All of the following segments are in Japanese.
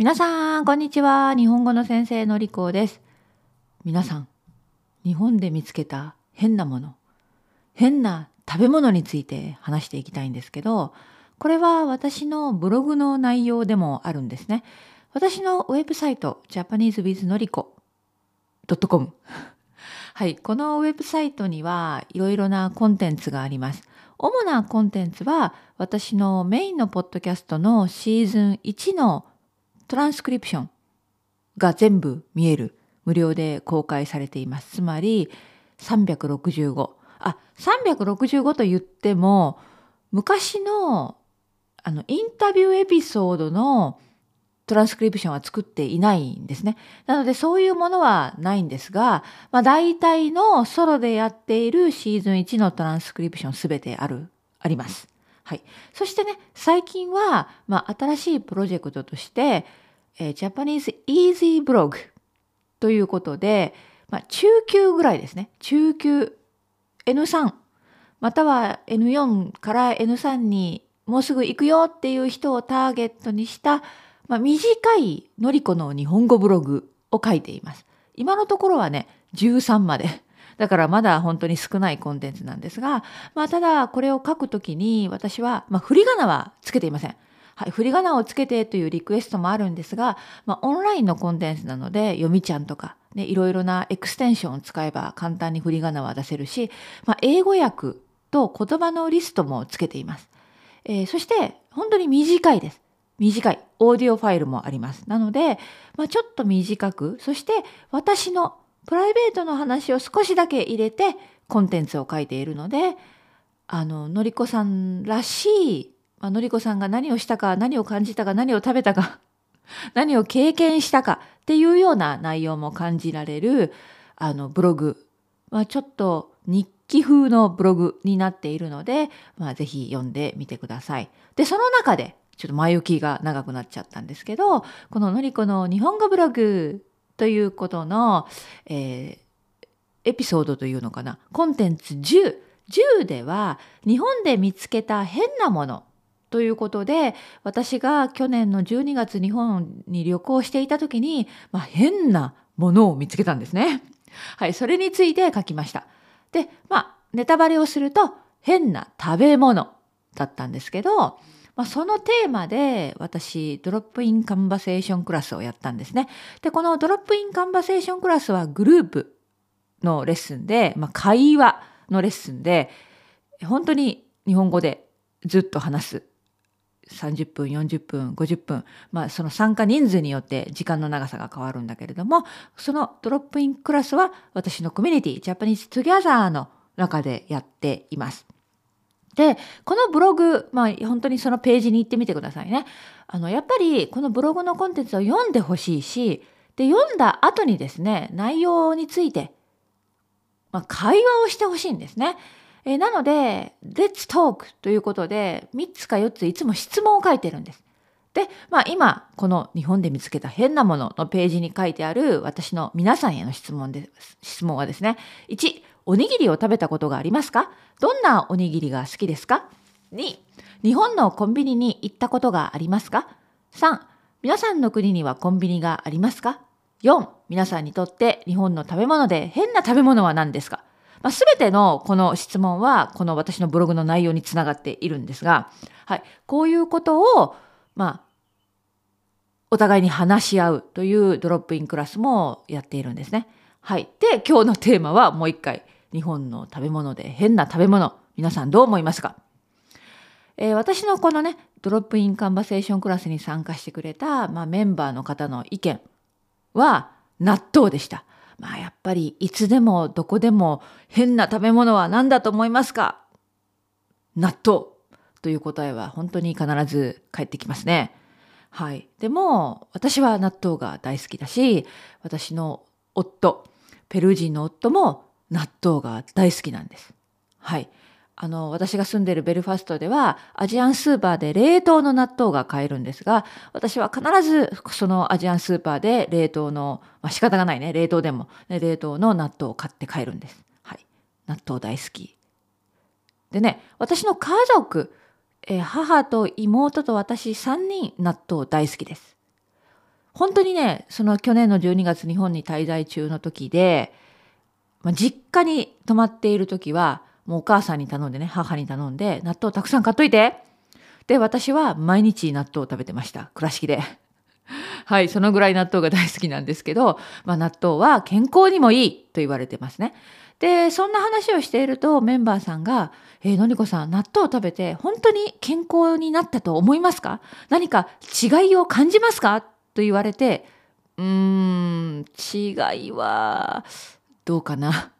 皆さん、こんにちは。日本語の先生のりこです。皆さん、日本で見つけた変なもの、変な食べ物について話していきたいんですけど、これは私のブログの内容でもあるんですね。私のウェブサイト、japanesewithnorico.com はい、このウェブサイトにはいろいろなコンテンツがあります。主なコンテンツは私のメインのポッドキャストのシーズン1のトランスクリプションが全部見える無料で公開されています。つまり365。あ、365と言っても昔のあのインタビューエピソードのトランスクリプションは作っていないんですね。なのでそういうものはないんですが、まあ、大体のソロでやっているシーズン1のトランスクリプションすべてある、あります。はい。そしてね、最近は、まあ、新しいプロジェクトとして、えー、Japanese Easy Blog ということで、まあ、中級ぐらいですね。中級 N3 または N4 から N3 にもうすぐ行くよっていう人をターゲットにした、まあ、短いのりこの日本語ブログを書いています。今のところはね、13まで。だからまだ本当に少ないコンテンツなんですが、まあ、ただこれを書くときに私は、まあ、振り仮名はつけていません。はい、振り仮名をつけてというリクエストもあるんですが、まあ、オンラインのコンテンツなので、読みちゃんとか、ね、いろいろなエクステンションを使えば簡単に振り仮名は出せるし、まあ、英語訳と言葉のリストもつけています。えー、そして、本当に短いです。短い。オーディオファイルもあります。なので、まあ、ちょっと短く、そして私のプライベートの話を少しだけ入れてコンテンツを書いているので、あの、のりこさんらしいまあのりこさんが何をしたか、何を感じたか、何を食べたか、何を経験したかっていうような内容も感じられる、あの、ブログ。まあ、ちょっと日記風のブログになっているので、まあ、ぜひ読んでみてください。で、その中で、ちょっと前置きが長くなっちゃったんですけど、こののりこの日本語ブログということの、えー、エピソードというのかな、コンテンツ10。10では日本で見つけた変なものということで私が去年の12月日本に旅行していた時に、まあ、変なものを見つけたんですね。はい、それについて書きました。で、まあ、ネタバレをすると変な食べ物だったんですけど、まあ、そのテーマで私 drop-in conversation class をやったんですね。で、この drop-in conversation class はグループのレッスンで、まあ、会話のレッスンで本当に日本語でずっと話す30分40分50分まあその参加人数によって時間の長さが変わるんだけれどもその drop-in class は私のコミュニティ Japanese Together の中でやっています。でこのブログまあ本当にそのページに行ってみてくださいね。あのやっぱりこのブログのコンテンツを読んでほしいしで読んだ後にですね内容について、まあ、会話をしてほしいんですね。え、なので、Let's Talk ということで、3つか4ついつも質問を書いてるんです。で、まあ今、この日本で見つけた変なもののページに書いてある私の皆さんへの質問です。質問はですね、1、おにぎりを食べたことがありますか？どんなおにぎりが好きですか ?2、日本のコンビニに行ったことがありますか ?3、皆さんの国にはコンビニがありますか ?4、皆さんにとって日本の食べ物で変な食べ物は何ですか？まあ、全てのこの質問はこの私のブログの内容につながっているんですが、はい、こういうことを、まあ、お互いに話し合うというドロップインクラスもやっているんですね。はい。で、今日のテーマはもう一回、日本の食べ物で変な食べ物、皆さんどう思いますか？えー、私のこのね、ドロップインカンバセーションクラスに参加してくれた、まあ、メンバーの方の意見は納豆でした。まあやっぱりいつでもどこでも変な食べ物は何だと思いますか？納豆という答えは本当に必ず返ってきますね。はい。でも私は納豆が大好きだし、私の夫、ペルー人の夫も納豆が大好きなんです。はい。あの、私が住んでいるベルファストでは、アジアンスーパーで冷凍の納豆が買えるんですが、私は必ずそのアジアンスーパーで冷凍の、まあ、仕方がないね、冷凍でも、冷凍の納豆を買って帰るんです。はい。納豆大好き。でね、私の家族、え母と妹と私3人納豆大好きです。本当にね、その去年の12月日本に滞在中の時で、まあ、実家に泊まっている時は、もうお母さんに頼んでね、母に頼んで、納豆たくさん買っといて。で、私は毎日納豆を食べてました。倉敷で。はい、そのぐらい納豆が大好きなんですけど、まあ、納豆は健康にもいいと言われてますね。で、そんな話をしているとメンバーさんが、えー、のりこさん、納豆を食べて本当に健康になったと思いますか？何か違いを感じますか？と言われて、うーん、違いは、どうかな。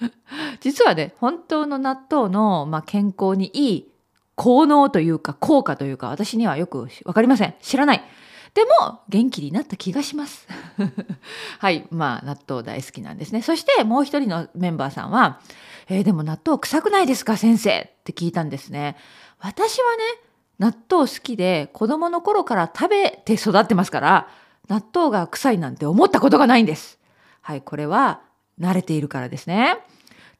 実はね、本当の納豆の、まあ、健康にいい効能というか効果というか私にはよくわかりません。知らない。でも元気になった気がします。はい。まあ納豆大好きなんですね。そしてもう一人のメンバーさんは、えー、でも納豆臭くないですか先生って聞いたんですね。私はね、納豆好きで子供の頃から食べて育ってますから、納豆が臭いなんて思ったことがないんです。はい。これは慣れているからですね。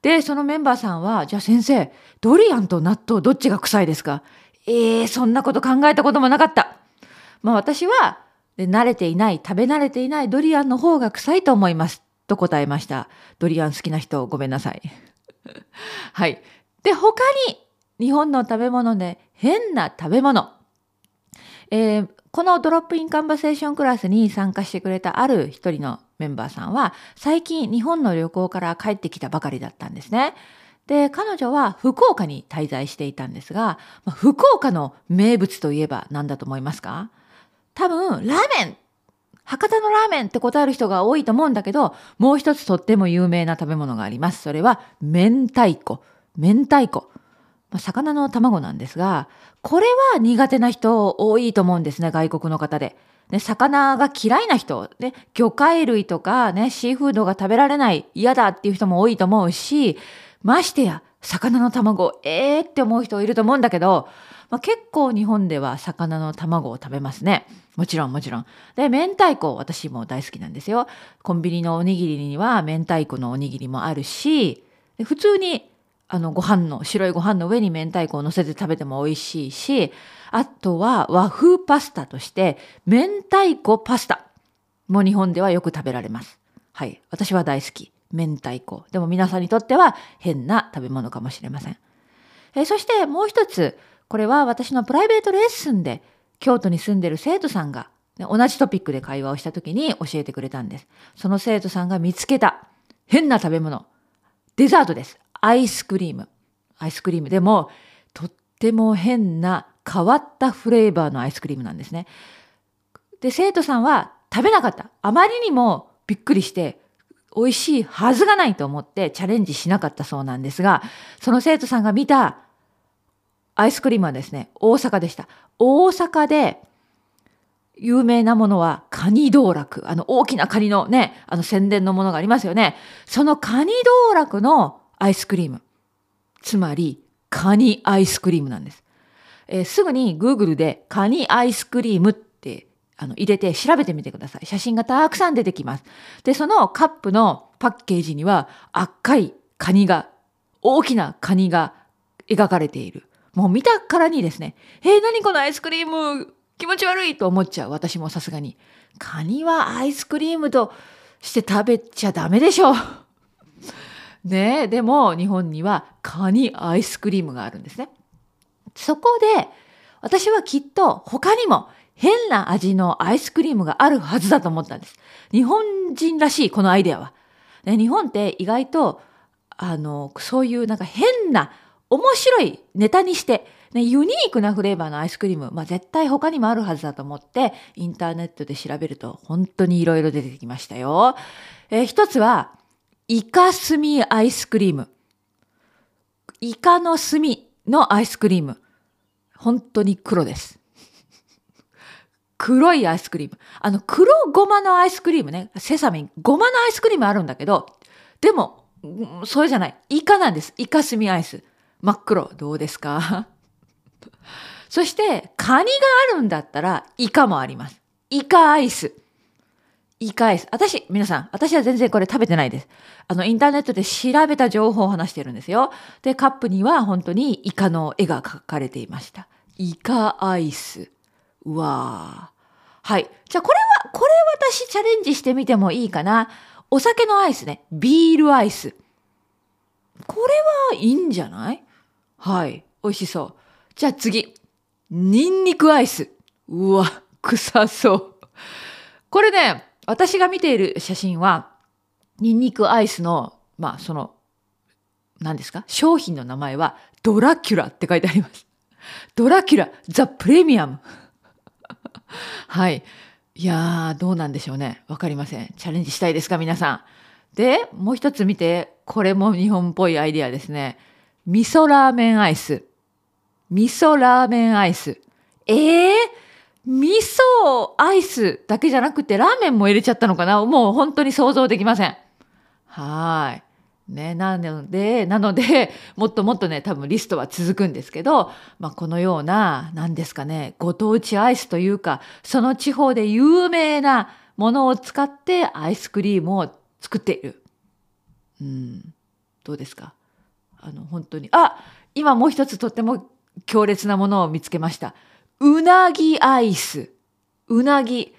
で、そのメンバーさんは、じゃあ先生、ドリアンと納豆どっちが臭いですか？ええー、そんなこと考えたこともなかった。まあ私は、慣れていない、食べ慣れていないドリアンの方が臭いと思います。と答えました。ドリアン好きな人、ごめんなさい。はい。で、他に、日本の食べ物で変な食べ物。えー、このドロップインカンバセーションクラスに参加してくれたある一人のメンバーさんは、最近日本の旅行から帰ってきたばかりだったんですね。で、彼女は福岡に滞在していたんですが、ま福岡の名物といえば何だと思いますか？多分、ラーメン博多のラーメンって答える人が多いと思うんだけど、もう一つとっても有名な食べ物があります。それは、明太子。明太子。まあ、魚の卵なんですが、これは苦手な人多いと思うんですね、外国の方で。ね、魚が嫌いな人、ね、魚介類とかね、シーフードが食べられない、嫌だっていう人も多いと思うし、ましてや、魚の卵、ええー、って思う人いると思うんだけど、まあ、結構日本では魚の卵を食べますね。もちろんもちろん。で、明太子私も大好きなんですよ。コンビニのおにぎりには明太子のおにぎりもあるし、普通にあのご飯の、白いご飯の上に明太子を乗せて食べても美味しいし、あとは和風パスタとして明太子パスタも日本ではよく食べられます。はい。私は大好き。明太子。でも皆さんにとっては変な食べ物かもしれません。えそしてもう一つ、これは私のプライベートレッスンで京都に住んでる生徒さんが、ね、同じトピックで会話をした時に教えてくれたんです。その生徒さんが見つけた変な食べ物。デザートです。アイスクリーム。アイスクリームでもとっても変な変わったフレーバーのアイスクリームなんですね。で、生徒さんは食べなかった。あまりにもびっくりして美味しいはずがないと思ってチャレンジしなかったそうなんですが、その生徒さんが見たアイスクリームはですね、大阪でした。大阪で有名なものはカニ道楽。あの大きなカニのね、あの宣伝のものがありますよね。そのカニ道楽のアイスクリーム。つまり、カニアイスクリームなんです。えー、すぐに Google でカニアイスクリームってあの入れて調べてみてください。写真がたくさん出てきます。で、そのカップのパッケージには赤いカニが、大きなカニが描かれている。もう見たからにですね、えー、何このアイスクリーム気持ち悪いと思っちゃう。私もさすがに。カニはアイスクリームとして食べちゃダメでしょう。ねえ、でも日本にはカニアイスクリームがあるんですね。そこで私はきっと他にも変な味のアイスクリームがあるはずだと思ったんです。日本人らしいこのアイデアは。ね、日本って意外とあのそういうなんか変な面白いネタにして、ね、ユニークなフレーバーのアイスクリーム、まあ、絶対他にもあるはずだと思ってインターネットで調べると本当にいろいろ出てきましたよ。えー、一つはイカスミアイスクリーム。イカの炭のアイスクリーム。本当に黒です。黒いアイスクリーム。あの、黒ごまのアイスクリームね。セサミン。ごまのアイスクリームあるんだけど、でも、それじゃない。イカなんです。イカスミアイス。真っ黒。どうですか？そして、カニがあるんだったら、イカもあります。イカアイス。イカアイス。私、皆さん、私は全然これ食べてないです。あの、インターネットで調べた情報を話してるんですよ。で、カップには本当にイカの絵が描かれていました。イカアイス。うわー。はい。じゃあこれはこれ私チャレンジしてみてもいいかな。お酒のアイスね。ビールアイス。これはいいんじゃない？はい。美味しそう。じゃあ次。ニンニクアイス。うわ、臭そう。これね、私が見ている写真は、ニンニクアイスの、まあその、何ですか？商品の名前はドラキュラって書いてあります。ドラキュラ、ザ・プレミアム。はい。いやー、どうなんでしょうね。わかりません。チャレンジしたいですか、皆さん。で、もう一つ見て、これも日本っぽいアイディアですね。味噌ラーメンアイス。味噌ラーメンアイス。えー、味噌アイスだけじゃなくてラーメンも入れちゃったのかな？もう本当に想像できません。はい。ね、なので、なので、もっともっとね、多分リストは続くんですけど、まあ、このような、何ですかね、ご当地アイスというか、その地方で有名なものを使ってアイスクリームを作っている。うん、どうですか？あの、本当に。あ今もう一つとっても強烈なものを見つけました。うなぎアイス。うなぎ。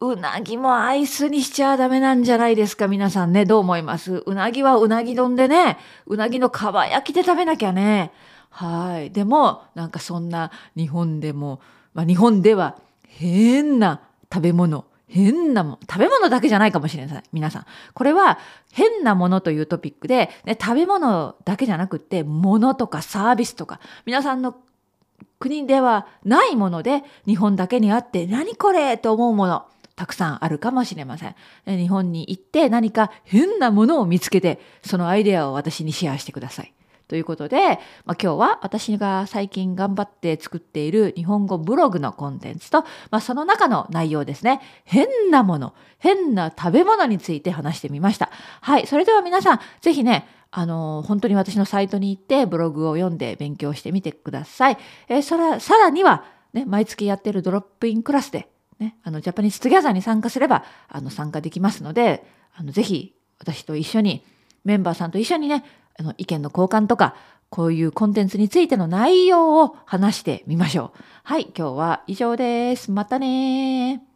うなぎもアイスにしちゃダメなんじゃないですか皆さんね。どう思います？うなぎはうなぎ丼でね、うなぎのかば焼きで食べなきゃね。はい。でも、なんかそんな日本でも、まあ日本では変な食べ物、変なも食べ物だけじゃないかもしれない。皆さん。これは変なものというトピックで、ね、食べ物だけじゃなくって、物とかサービスとか、皆さんの国ではないもので、日本だけにあって、何これと思うもの。たくさんあるかもしれません。日本に行って何か変なものを見つけて、そのアイデアを私にシェアしてください。ということで、まあ、今日は私が最近頑張って作っている日本語ブログのコンテンツと、まあ、その中の内容ですね。変なもの、変な食べ物について話してみました。はい。それでは皆さん、ぜひね、あの、本当に私のサイトに行ってブログを読んで勉強してみてください。えー、そら、さらには、ね、毎月やってるドロップインクラスでね、あの、 Japanese Together に参加すれば、あの、参加できますので、あの、ぜひ、私と一緒に、メンバーさんと一緒にね、あの、意見の交換とか、こういうコンテンツについての内容を話してみましょう。はい、今日は以上です。またね